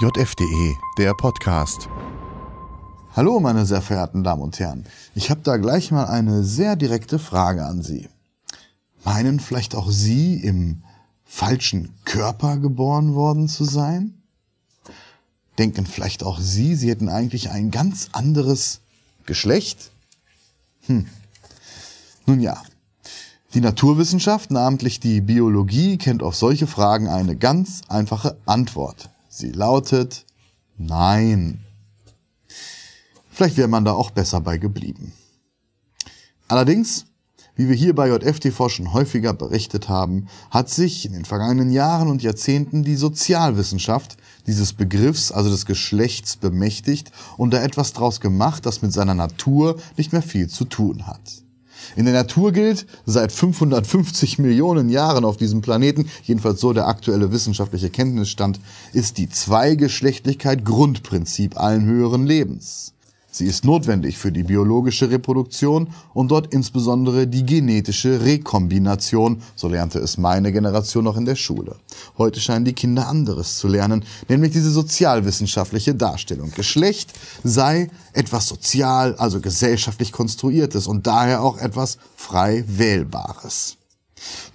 JFDE, der Podcast. Hallo, meine sehr verehrten Damen und Herren. Ich habe da gleich mal eine sehr direkte Frage an Sie. Meinen vielleicht auch Sie im falschen Körper geboren worden zu sein? Denken vielleicht auch Sie, Sie hätten eigentlich ein ganz anderes Geschlecht? Hm. Nun ja, die Naturwissenschaft, namentlich die Biologie, kennt auf solche Fragen eine ganz einfache Antwort. Sie lautet Nein. Vielleicht wäre man da auch besser bei geblieben. Allerdings, wie wir hier bei JFTV schon häufiger berichtet haben, hat sich in den vergangenen Jahren und Jahrzehnten die Sozialwissenschaft dieses Begriffs, also des Geschlechts, bemächtigt und da etwas draus gemacht, das mit seiner Natur nicht mehr viel zu tun hat. In der Natur gilt, seit 550 Millionen Jahren auf diesem Planeten, jedenfalls so der aktuelle wissenschaftliche Kenntnisstand, ist die Zweigeschlechtlichkeit Grundprinzip allen höheren Lebens. Sie ist notwendig für die biologische Reproduktion und dort insbesondere die genetische Rekombination, so lernte es meine Generation noch in der Schule. Heute scheinen die Kinder anderes zu lernen, nämlich diese sozialwissenschaftliche Darstellung. Geschlecht sei etwas sozial, also gesellschaftlich konstruiertes und daher auch etwas frei wählbares.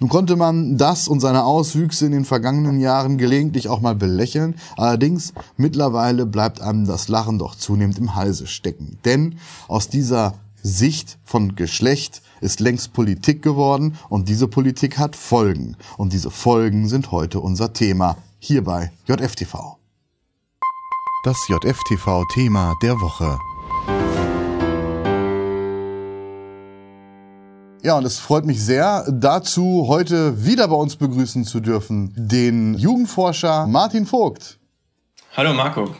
Nun konnte man das und seine Auswüchse in den vergangenen Jahren gelegentlich auch mal belächeln, allerdings mittlerweile bleibt einem das Lachen doch zunehmend im Halse stecken. Denn aus dieser Sicht von Geschlecht ist längst Politik geworden und diese Politik hat Folgen. Und diese Folgen sind heute unser Thema hier bei JFTV. Das JFTV-Thema der Woche. Ja, und es freut mich sehr, dazu heute wieder bei uns begrüßen zu dürfen, den Jugendforscher Martin Vogt. Hallo Marco.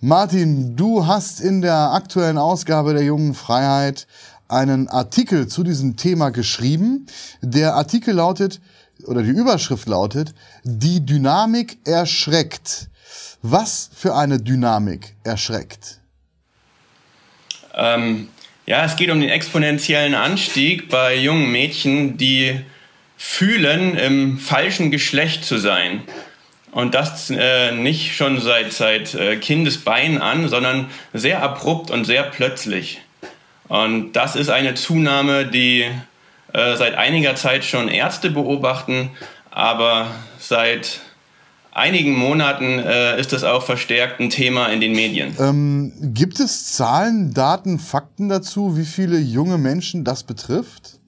Martin, du hast in der aktuellen Ausgabe der Jungen Freiheit einen Artikel zu diesem Thema geschrieben. Der Artikel lautet, oder die Überschrift lautet, die Dynamik erschreckt. Was für eine Dynamik erschreckt? Ähm, ja, es geht um den exponentiellen Anstieg bei jungen Mädchen, die fühlen, im falschen Geschlecht zu sein. Und das äh, nicht schon seit, seit äh, Kindesbein an, sondern sehr abrupt und sehr plötzlich. Und das ist eine Zunahme, die äh, seit einiger Zeit schon Ärzte beobachten, aber seit einigen Monaten äh, ist das auch verstärkt ein Thema in den Medien. Ähm, gibt es Zahlen, Daten, Fakten dazu, wie viele junge Menschen das betrifft?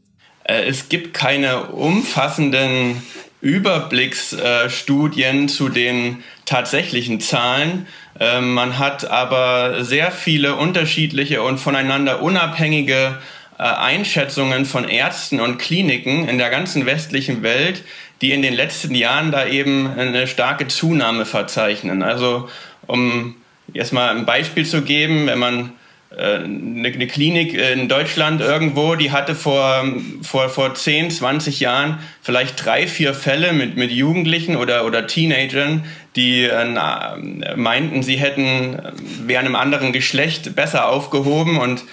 Äh, es gibt keine umfassenden Überblicksstudien äh, zu den tatsächlichen Zahlen. Ähm, man hat aber sehr viele unterschiedliche und voneinander unabhängige äh, Einschätzungen von Ärzten und Kliniken in der ganzen westlichen Welt, die in den letzten Jahren da eben eine starke Zunahme verzeichnen. Also um jetzt mal ein Beispiel zu geben, wenn man äh, eine Klinik in Deutschland irgendwo, die hatte vor, vor, vor 10, 20 Jahren vielleicht drei, vier Fälle mit, mit Jugendlichen oder, oder Teenagern, die äh, meinten, sie hätten, wären einem anderen Geschlecht besser aufgehoben und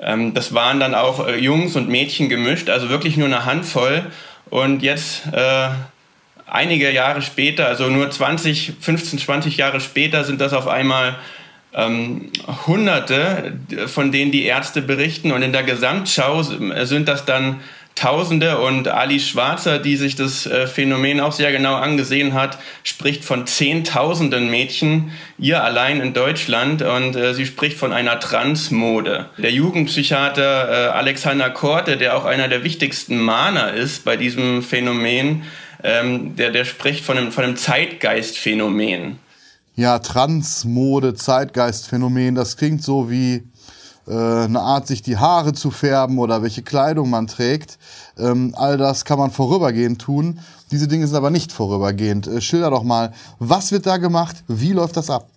ähm, das waren dann auch äh, Jungs und Mädchen gemischt, also wirklich nur eine Handvoll. Und jetzt, äh, einige Jahre später, also nur 20, 15, 20 Jahre später, sind das auf einmal ähm, Hunderte, von denen die Ärzte berichten. Und in der Gesamtschau sind das dann Tausende und Ali Schwarzer, die sich das äh, Phänomen auch sehr genau angesehen hat, spricht von Zehntausenden Mädchen, ihr allein in Deutschland und äh, sie spricht von einer Transmode. Der Jugendpsychiater äh, Alexander Korte, der auch einer der wichtigsten Mahner ist bei diesem Phänomen, ähm, der, der spricht von einem, von einem Zeitgeistphänomen. Ja, Transmode, Zeitgeistphänomen, das klingt so wie eine Art, sich die Haare zu färben oder welche Kleidung man trägt. Ähm, all das kann man vorübergehend tun. Diese Dinge sind aber nicht vorübergehend. Äh, schilder doch mal, was wird da gemacht? Wie läuft das ab?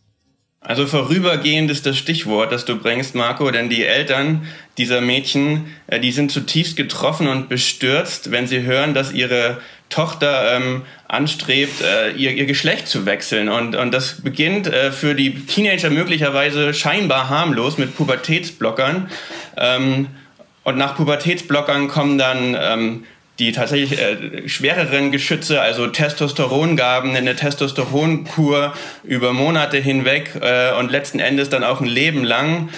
Also vorübergehend ist das Stichwort, das du bringst, Marco, denn die Eltern dieser Mädchen, äh, die sind zutiefst getroffen und bestürzt, wenn sie hören, dass ihre Tochter ähm, anstrebt, äh, ihr, ihr Geschlecht zu wechseln. Und, und das beginnt äh, für die Teenager möglicherweise scheinbar harmlos mit Pubertätsblockern. Ähm, und nach Pubertätsblockern kommen dann ähm, die tatsächlich äh, schwereren Geschütze, also Testosterongaben, eine Testosteronkur über Monate hinweg äh, und letzten Endes dann auch ein Leben lang,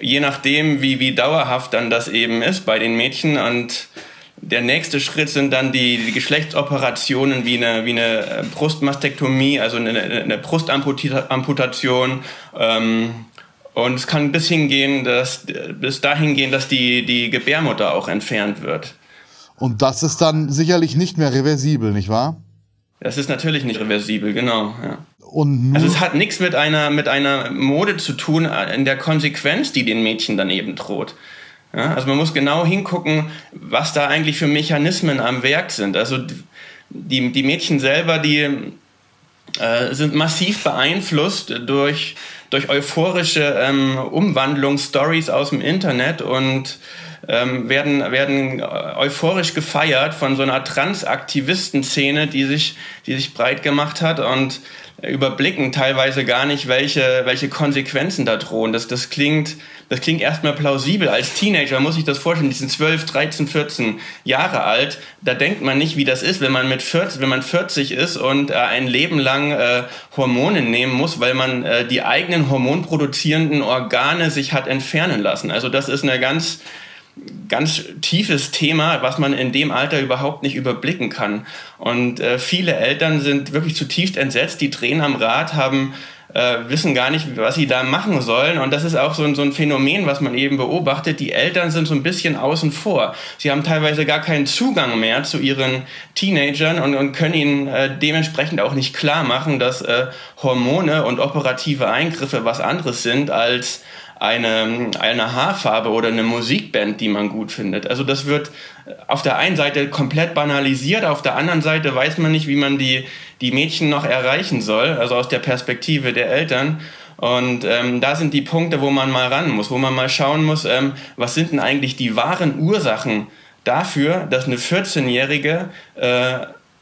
je nachdem, wie, wie dauerhaft dann das eben ist bei den Mädchen. Und der nächste Schritt sind dann die, die Geschlechtsoperationen wie eine, wie eine Brustmastektomie, also eine, eine Brustamputation. Ähm, und es kann bis hingehen, dass, bis dahin gehen, dass die, die Gebärmutter auch entfernt wird. Und das ist dann sicherlich nicht mehr reversibel, nicht wahr? Das ist natürlich nicht reversibel, genau. Ja. Und also es hat nichts mit einer, mit einer Mode zu tun in der Konsequenz, die den Mädchen dann eben droht. Ja, also man muss genau hingucken, was da eigentlich für Mechanismen am Werk sind. Also die, die Mädchen selber, die äh, sind massiv beeinflusst durch, durch euphorische ähm, Umwandlungsstories aus dem Internet und ähm, werden, werden euphorisch gefeiert von so einer Transaktivisten-Szene, die sich, die sich breit gemacht hat und überblicken teilweise gar nicht, welche, welche Konsequenzen da drohen. Das, das klingt, das klingt erstmal plausibel. Als Teenager muss ich das vorstellen, die sind 12, 13, 14 Jahre alt. Da denkt man nicht, wie das ist, wenn man mit 40, wenn man 40 ist und äh, ein Leben lang äh, Hormone nehmen muss, weil man äh, die eigenen hormonproduzierenden Organe sich hat entfernen lassen. Also das ist eine ganz ganz tiefes Thema, was man in dem Alter überhaupt nicht überblicken kann. Und äh, viele Eltern sind wirklich zutiefst entsetzt, die drehen am Rad, haben äh, wissen gar nicht, was sie da machen sollen. Und das ist auch so ein, so ein Phänomen, was man eben beobachtet. Die Eltern sind so ein bisschen außen vor. Sie haben teilweise gar keinen Zugang mehr zu ihren Teenagern und, und können ihnen äh, dementsprechend auch nicht klar machen, dass äh, Hormone und operative Eingriffe was anderes sind als eine, eine Haarfarbe oder eine Musikband, die man gut findet. Also das wird auf der einen Seite komplett banalisiert, auf der anderen Seite weiß man nicht, wie man die, die Mädchen noch erreichen soll, also aus der Perspektive der Eltern. Und ähm, da sind die Punkte, wo man mal ran muss, wo man mal schauen muss, ähm, was sind denn eigentlich die wahren Ursachen dafür, dass eine 14-Jährige äh,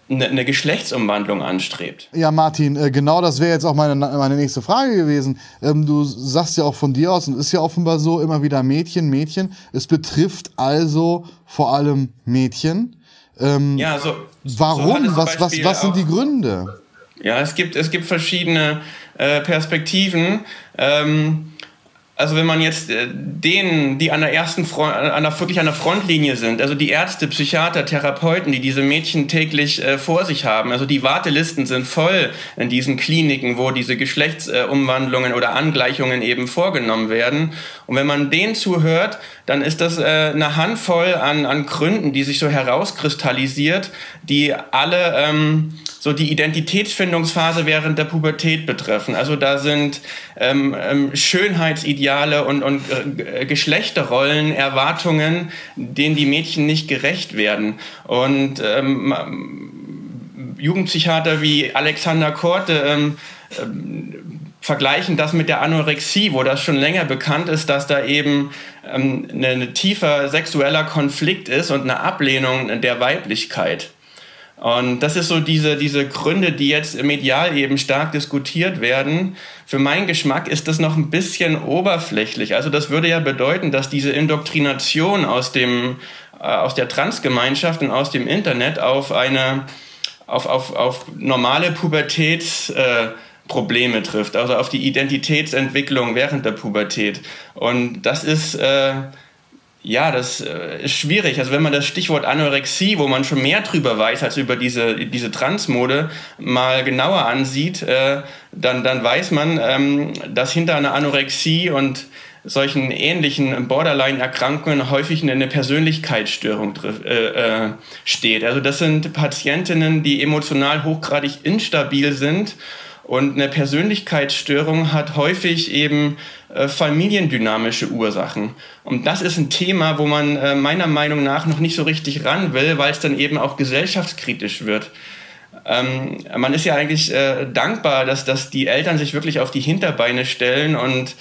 eine, eine Geschlechtsumwandlung anstrebt. Ja, Martin, äh, genau das wäre jetzt auch meine, meine nächste Frage gewesen. Ähm, du sagst ja auch von dir aus, und ist ja offenbar so, immer wieder Mädchen, Mädchen. Es betrifft also vor allem Mädchen. Ähm, ja, so. Warum? So was, was, was sind die Gründe? Ja, es gibt, es gibt verschiedene äh, Perspektiven. Ähm, also wenn man jetzt äh, denen, die an der ersten Front, an der, wirklich an der Frontlinie sind, also die Ärzte, Psychiater, Therapeuten, die diese Mädchen täglich äh, vor sich haben, also die Wartelisten sind voll in diesen Kliniken, wo diese Geschlechtsumwandlungen äh, oder Angleichungen eben vorgenommen werden. Und wenn man denen zuhört, dann ist das äh, eine Handvoll an, an Gründen, die sich so herauskristallisiert, die alle ähm, so die Identitätsfindungsphase während der Pubertät betreffen. Also da sind ähm, ähm, Schönheitsideale und, und äh, Geschlechterrollen, Erwartungen, denen die Mädchen nicht gerecht werden. Und ähm, Jugendpsychiater wie Alexander Korte ähm, ähm, vergleichen das mit der Anorexie, wo das schon länger bekannt ist, dass da eben ähm, ein ne tiefer sexueller Konflikt ist und eine Ablehnung der Weiblichkeit. Und das ist so diese, diese Gründe, die jetzt medial eben stark diskutiert werden. Für meinen Geschmack ist das noch ein bisschen oberflächlich. Also das würde ja bedeuten, dass diese Indoktrination aus dem, äh, aus der Transgemeinschaft und aus dem Internet auf eine, auf, auf, auf normale Pubertätsprobleme äh, trifft, also auf die Identitätsentwicklung während der Pubertät. Und das ist, äh, ja, das äh, ist schwierig. Also wenn man das Stichwort Anorexie, wo man schon mehr drüber weiß als über diese, diese Transmode, mal genauer ansieht, äh, dann, dann weiß man, ähm, dass hinter einer Anorexie und solchen ähnlichen Borderline-Erkrankungen häufig eine Persönlichkeitsstörung äh, äh, steht. Also das sind Patientinnen, die emotional hochgradig instabil sind und eine Persönlichkeitsstörung hat häufig eben äh, familiendynamische Ursachen. Und das ist ein Thema, wo man äh, meiner Meinung nach noch nicht so richtig ran will, weil es dann eben auch gesellschaftskritisch wird. Ähm, man ist ja eigentlich äh, dankbar, dass, dass die Eltern sich wirklich auf die Hinterbeine stellen und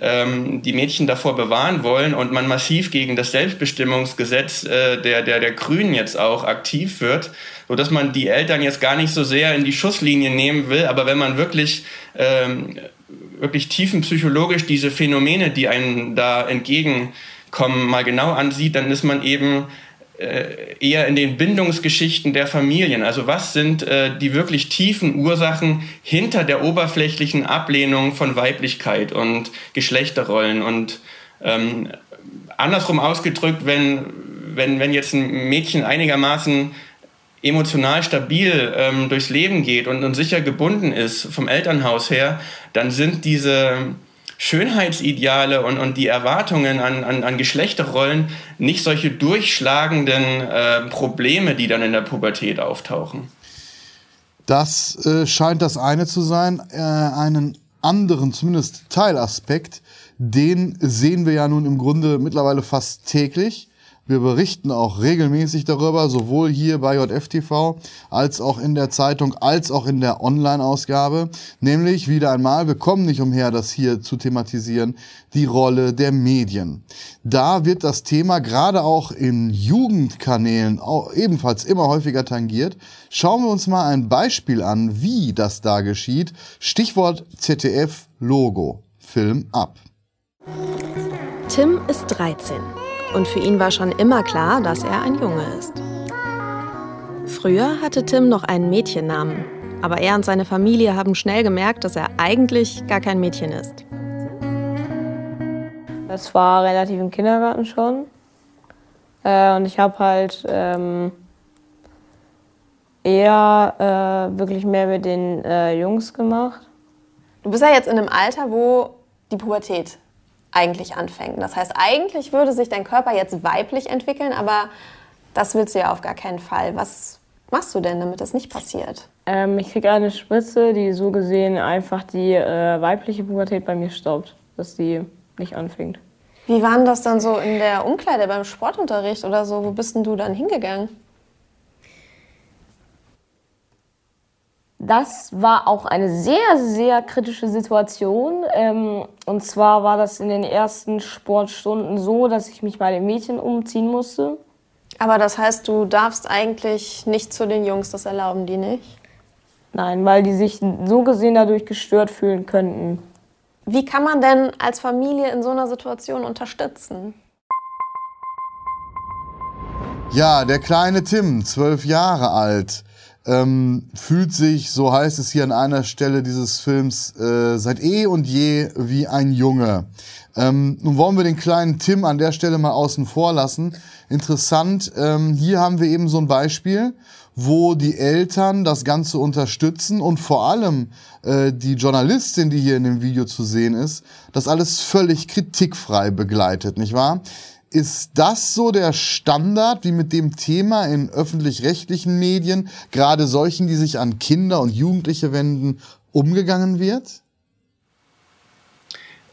ähm, die Mädchen davor bewahren wollen und man massiv gegen das Selbstbestimmungsgesetz äh, der, der, der Grünen jetzt auch aktiv wird, so dass man die Eltern jetzt gar nicht so sehr in die Schusslinie nehmen will, aber wenn man wirklich ähm, wirklich tiefenpsychologisch diese Phänomene, die einem da entgegenkommen, mal genau ansieht, dann ist man eben äh, eher in den Bindungsgeschichten der Familien. Also was sind äh, die wirklich tiefen Ursachen hinter der oberflächlichen Ablehnung von Weiblichkeit und Geschlechterrollen und ähm, andersrum ausgedrückt, wenn, wenn, wenn jetzt ein Mädchen einigermaßen emotional stabil ähm, durchs Leben geht und, und sicher gebunden ist vom Elternhaus her, dann sind diese Schönheitsideale und, und die Erwartungen an, an, an Geschlechterrollen nicht solche durchschlagenden äh, Probleme, die dann in der Pubertät auftauchen. Das äh, scheint das eine zu sein. Äh, einen anderen, zumindest Teilaspekt, den sehen wir ja nun im Grunde mittlerweile fast täglich. Wir berichten auch regelmäßig darüber, sowohl hier bei JFTV als auch in der Zeitung, als auch in der Online-Ausgabe. Nämlich wieder einmal, wir kommen nicht umher, das hier zu thematisieren, die Rolle der Medien. Da wird das Thema gerade auch in Jugendkanälen auch ebenfalls immer häufiger tangiert. Schauen wir uns mal ein Beispiel an, wie das da geschieht. Stichwort ZDF-Logo. Film ab. Tim ist 13 und für ihn war schon immer klar, dass er ein Junge ist. Früher hatte Tim noch einen Mädchennamen, aber er und seine Familie haben schnell gemerkt, dass er eigentlich gar kein Mädchen ist. Das war relativ im Kindergarten schon. Äh, und ich habe halt ähm, eher äh, wirklich mehr mit den äh, Jungs gemacht. Du bist ja jetzt in einem Alter, wo die Pubertät eigentlich anfängt. Das heißt, eigentlich würde sich dein Körper jetzt weiblich entwickeln, aber das willst du ja auf gar keinen Fall. Was machst du denn, damit das nicht passiert? Ähm, ich kriege eine Spritze, die so gesehen einfach die äh, weibliche Pubertät bei mir stoppt, dass die nicht anfängt. Wie war denn das dann so in der Umkleide beim Sportunterricht oder so? Wo bist denn du dann hingegangen? Das war auch eine sehr, sehr kritische Situation. Ähm, und zwar war das in den ersten Sportstunden so, dass ich mich bei den Mädchen umziehen musste. Aber das heißt, du darfst eigentlich nicht zu den Jungs, das erlauben die nicht? Nein, weil die sich so gesehen dadurch gestört fühlen könnten. Wie kann man denn als Familie in so einer Situation unterstützen? Ja, der kleine Tim, zwölf Jahre alt, ähm, fühlt sich, so heißt es hier an einer Stelle dieses Films, äh, seit eh und je wie ein Junge. Ähm, nun wollen wir den kleinen Tim an der Stelle mal außen vor lassen. Interessant, ähm, hier haben wir eben so ein Beispiel, wo die Eltern das Ganze unterstützen und vor allem äh, die Journalistin, die hier in dem Video zu sehen ist, das alles völlig kritikfrei begleitet, nicht wahr? Ist das so der Standard, wie mit dem Thema in öffentlich-rechtlichen Medien, gerade solchen, die sich an Kinder und Jugendliche wenden, umgegangen wird?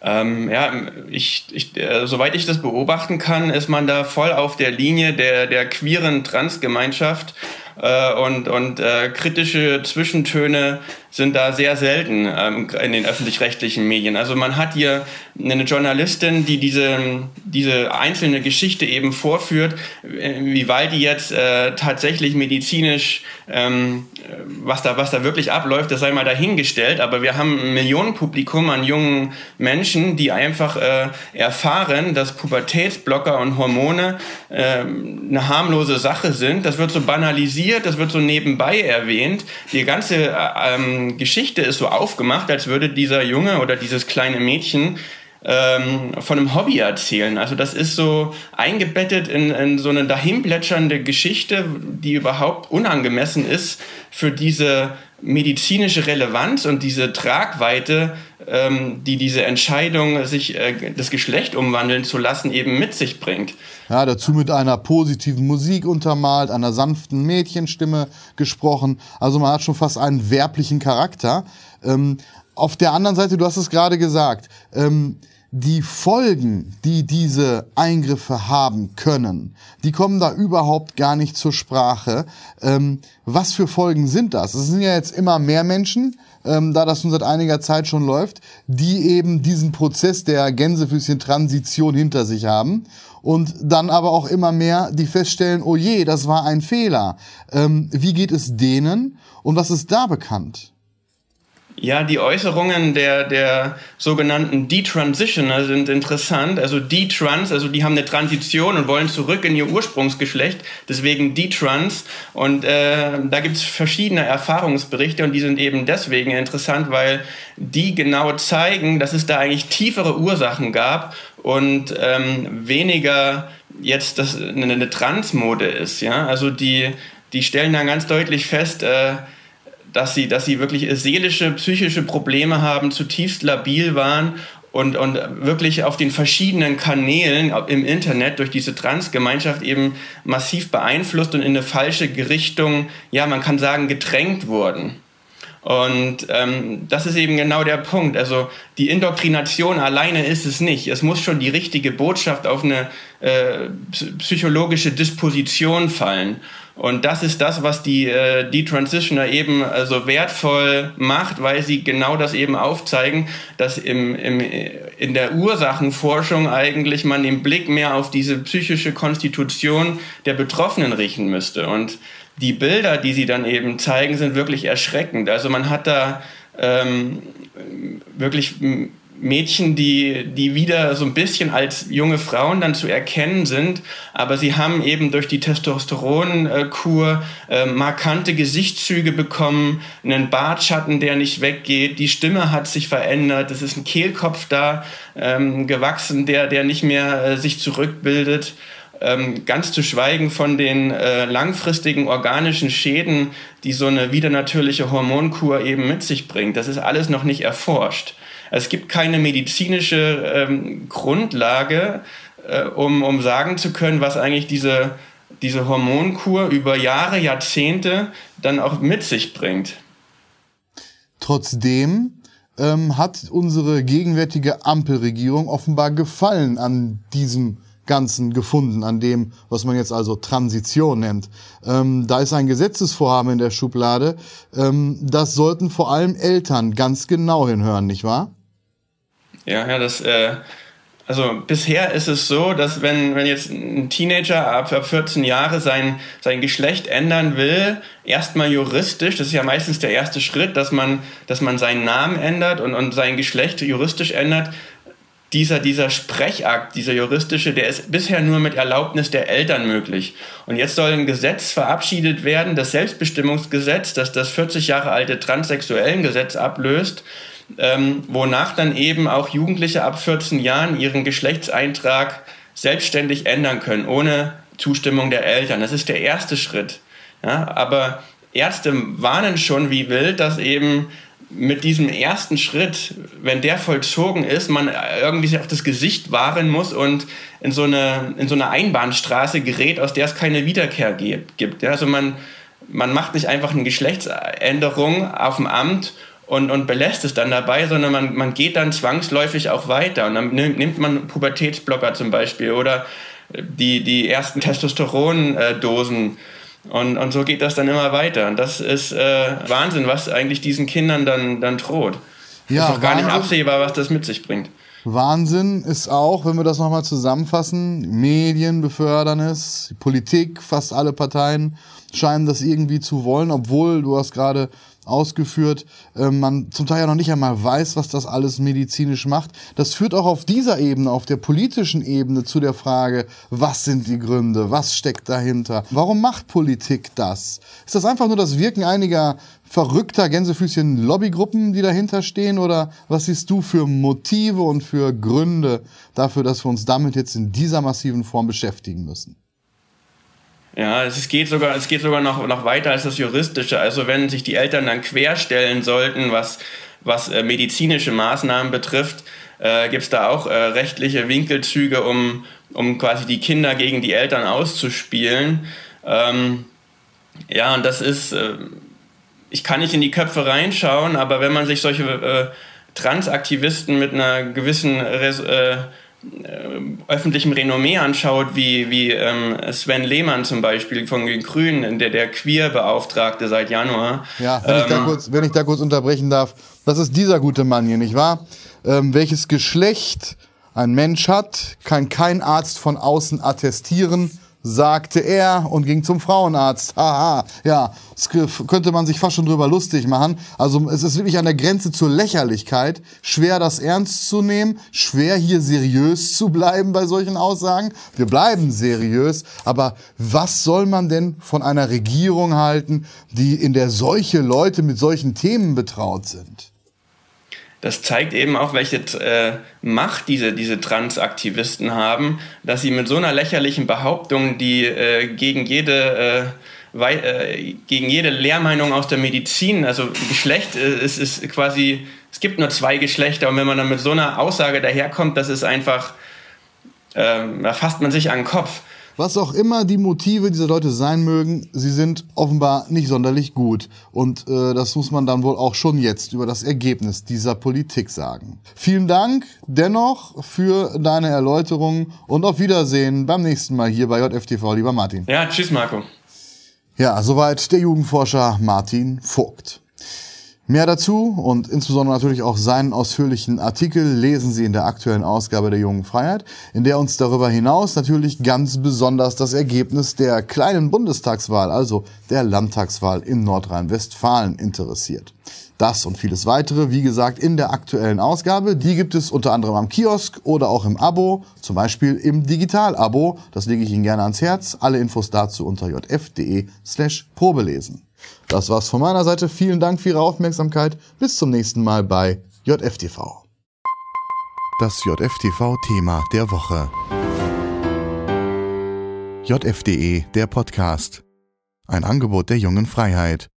Ähm, ja, ich, ich, äh, soweit ich das beobachten kann, ist man da voll auf der Linie der, der queeren Transgemeinschaft äh, und, und äh, kritische Zwischentöne sind da sehr selten ähm, in den öffentlich-rechtlichen Medien. Also man hat hier eine Journalistin, die diese, diese einzelne Geschichte eben vorführt, äh, wie weit die jetzt äh, tatsächlich medizinisch, ähm, was, da, was da wirklich abläuft, das sei mal dahingestellt. Aber wir haben ein Millionenpublikum an jungen Menschen, die einfach äh, erfahren, dass Pubertätsblocker und Hormone äh, eine harmlose Sache sind. Das wird so banalisiert, das wird so nebenbei erwähnt. Die ganze äh, ähm, Geschichte ist so aufgemacht, als würde dieser Junge oder dieses kleine Mädchen ähm, von einem Hobby erzählen. Also das ist so eingebettet in, in so eine dahinplätschernde Geschichte, die überhaupt unangemessen ist für diese medizinische Relevanz und diese Tragweite, ähm, die diese Entscheidung, sich äh, das Geschlecht umwandeln zu lassen, eben mit sich bringt. Ja, dazu mit einer positiven Musik untermalt, einer sanften Mädchenstimme gesprochen. Also man hat schon fast einen werblichen Charakter. Ähm, auf der anderen Seite, du hast es gerade gesagt, ähm, die Folgen, die diese Eingriffe haben können, die kommen da überhaupt gar nicht zur Sprache. Ähm, was für Folgen sind das? Es sind ja jetzt immer mehr Menschen, ähm, da das nun seit einiger Zeit schon läuft, die eben diesen Prozess der Gänsefüßchen-Transition hinter sich haben und dann aber auch immer mehr, die feststellen, oh je, das war ein Fehler. Ähm, wie geht es denen und was ist da bekannt? Ja, die Äußerungen der, der sogenannten Detransitioner sind interessant. Also Detrans, also die haben eine Transition und wollen zurück in ihr Ursprungsgeschlecht, deswegen Detrans. Und äh, da gibt's verschiedene Erfahrungsberichte und die sind eben deswegen interessant, weil die genau zeigen, dass es da eigentlich tiefere Ursachen gab und ähm, weniger jetzt das eine, eine Transmode ist. Ja? Also die, die stellen dann ganz deutlich fest, äh, dass sie, dass sie wirklich seelische, psychische Probleme haben, zutiefst labil waren und, und wirklich auf den verschiedenen Kanälen im Internet durch diese Transgemeinschaft eben massiv beeinflusst und in eine falsche Richtung, ja, man kann sagen, gedrängt wurden. Und ähm, das ist eben genau der Punkt. Also die Indoktrination alleine ist es nicht. Es muss schon die richtige Botschaft auf eine äh, psychologische Disposition fallen. Und das ist das, was die, äh, die Transitioner eben so also wertvoll macht, weil sie genau das eben aufzeigen, dass im, im, in der Ursachenforschung eigentlich man den Blick mehr auf diese psychische Konstitution der Betroffenen richten müsste. Und die Bilder, die sie dann eben zeigen, sind wirklich erschreckend. Also man hat da ähm, wirklich Mädchen, die, die wieder so ein bisschen als junge Frauen dann zu erkennen sind, aber sie haben eben durch die Testosteronkur äh, markante Gesichtszüge bekommen, einen Bartschatten, der nicht weggeht, die Stimme hat sich verändert, es ist ein Kehlkopf da ähm, gewachsen, der, der nicht mehr äh, sich zurückbildet. Ähm, ganz zu schweigen von den äh, langfristigen organischen Schäden, die so eine widernatürliche Hormonkur eben mit sich bringt. Das ist alles noch nicht erforscht. Es gibt keine medizinische ähm, Grundlage, äh, um, um sagen zu können, was eigentlich diese, diese Hormonkur über Jahre, Jahrzehnte dann auch mit sich bringt. Trotzdem ähm, hat unsere gegenwärtige Ampelregierung offenbar Gefallen an diesem Ganzen gefunden, an dem, was man jetzt also Transition nennt. Ähm, da ist ein Gesetzesvorhaben in der Schublade. Ähm, das sollten vor allem Eltern ganz genau hinhören, nicht wahr? Ja, ja, das, äh, also bisher ist es so, dass wenn, wenn jetzt ein Teenager ab 14 Jahre sein, sein Geschlecht ändern will, erstmal juristisch, das ist ja meistens der erste Schritt, dass man, dass man seinen Namen ändert und, und sein Geschlecht juristisch ändert, dieser, dieser Sprechakt, dieser juristische, der ist bisher nur mit Erlaubnis der Eltern möglich. Und jetzt soll ein Gesetz verabschiedet werden, das Selbstbestimmungsgesetz, das das 40 Jahre alte Transsexuellengesetz ablöst, ähm, wonach dann eben auch Jugendliche ab 14 Jahren ihren Geschlechtseintrag selbstständig ändern können, ohne Zustimmung der Eltern. Das ist der erste Schritt. Ja, aber Ärzte warnen schon wie wild, dass eben mit diesem ersten Schritt, wenn der vollzogen ist, man irgendwie sich auf das Gesicht wahren muss und in so eine, in so eine Einbahnstraße gerät, aus der es keine Wiederkehr gibt. Ja, also man, man macht nicht einfach eine Geschlechtsänderung auf dem Amt und, und belässt es dann dabei, sondern man, man geht dann zwangsläufig auch weiter. Und dann nimmt man Pubertätsblocker zum Beispiel oder die, die ersten Testosterondosen. Und, und so geht das dann immer weiter. Und das ist äh, Wahnsinn, was eigentlich diesen Kindern dann, dann droht. Ja, ist auch gar nicht absehbar, was das mit sich bringt. Wahnsinn ist auch, wenn wir das nochmal zusammenfassen, Medien befördern es, Politik, fast alle Parteien scheinen das irgendwie zu wollen, obwohl, du hast gerade ausgeführt, äh, man zum Teil ja noch nicht einmal weiß, was das alles medizinisch macht. Das führt auch auf dieser Ebene, auf der politischen Ebene zu der Frage, was sind die Gründe, was steckt dahinter, warum macht Politik das? Ist das einfach nur das Wirken einiger verrückter Gänsefüßchen Lobbygruppen, die dahinter stehen oder was siehst du für Motive und für Gründe dafür, dass wir uns damit jetzt in dieser massiven Form beschäftigen müssen? Ja, es geht sogar, es geht sogar noch, noch weiter als das Juristische. Also wenn sich die Eltern dann querstellen sollten, was, was äh, medizinische Maßnahmen betrifft, äh, gibt es da auch äh, rechtliche Winkelzüge, um, um quasi die Kinder gegen die Eltern auszuspielen. Ähm, ja, und das ist, äh, ich kann nicht in die Köpfe reinschauen, aber wenn man sich solche äh, Transaktivisten mit einer gewissen Res äh, öffentlichem Renommee anschaut, wie, wie ähm, Sven Lehmann zum Beispiel von den Grünen, der, der Queer-Beauftragte seit Januar. Ja, wenn, ähm, ich da ähm, kurz, wenn ich da kurz unterbrechen darf, das ist dieser gute Mann hier, nicht wahr? Ähm, welches Geschlecht ein Mensch hat, kann kein Arzt von außen attestieren, sagte er und ging zum Frauenarzt. Haha, ja, das könnte man sich fast schon drüber lustig machen. Also es ist wirklich an der Grenze zur Lächerlichkeit. Schwer das ernst zu nehmen, schwer hier seriös zu bleiben bei solchen Aussagen. Wir bleiben seriös, aber was soll man denn von einer Regierung halten, die in der solche Leute mit solchen Themen betraut sind? Das zeigt eben auch, welche äh, Macht diese, diese Transaktivisten haben, dass sie mit so einer lächerlichen Behauptung, die äh, gegen jede äh, äh gegen jede Lehrmeinung aus der Medizin, also Geschlecht äh, ist, ist quasi, es gibt nur zwei Geschlechter und wenn man dann mit so einer Aussage daherkommt, das ist einfach, ähm, da fasst man sich an den Kopf. Was auch immer die Motive dieser Leute sein mögen, sie sind offenbar nicht sonderlich gut. Und äh, das muss man dann wohl auch schon jetzt über das Ergebnis dieser Politik sagen. Vielen Dank dennoch für deine Erläuterung und auf Wiedersehen beim nächsten Mal hier bei JFTV, lieber Martin. Ja, tschüss Marco. Ja, soweit der Jugendforscher Martin Vogt. Mehr dazu und insbesondere natürlich auch seinen ausführlichen Artikel lesen Sie in der aktuellen Ausgabe der Jungen Freiheit, in der uns darüber hinaus natürlich ganz besonders das Ergebnis der kleinen Bundestagswahl, also der Landtagswahl in Nordrhein-Westfalen interessiert. Das und vieles weitere, wie gesagt, in der aktuellen Ausgabe. Die gibt es unter anderem am Kiosk oder auch im Abo, zum Beispiel im Digital-Abo. Das lege ich Ihnen gerne ans Herz. Alle Infos dazu unter jf.de slash probelesen. Das war's von meiner Seite. Vielen Dank für Ihre Aufmerksamkeit. Bis zum nächsten Mal bei JFTV. Das JFTV-Thema der Woche. JFDE, der Podcast. Ein Angebot der jungen Freiheit.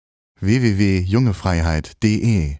www.jungefreiheit.de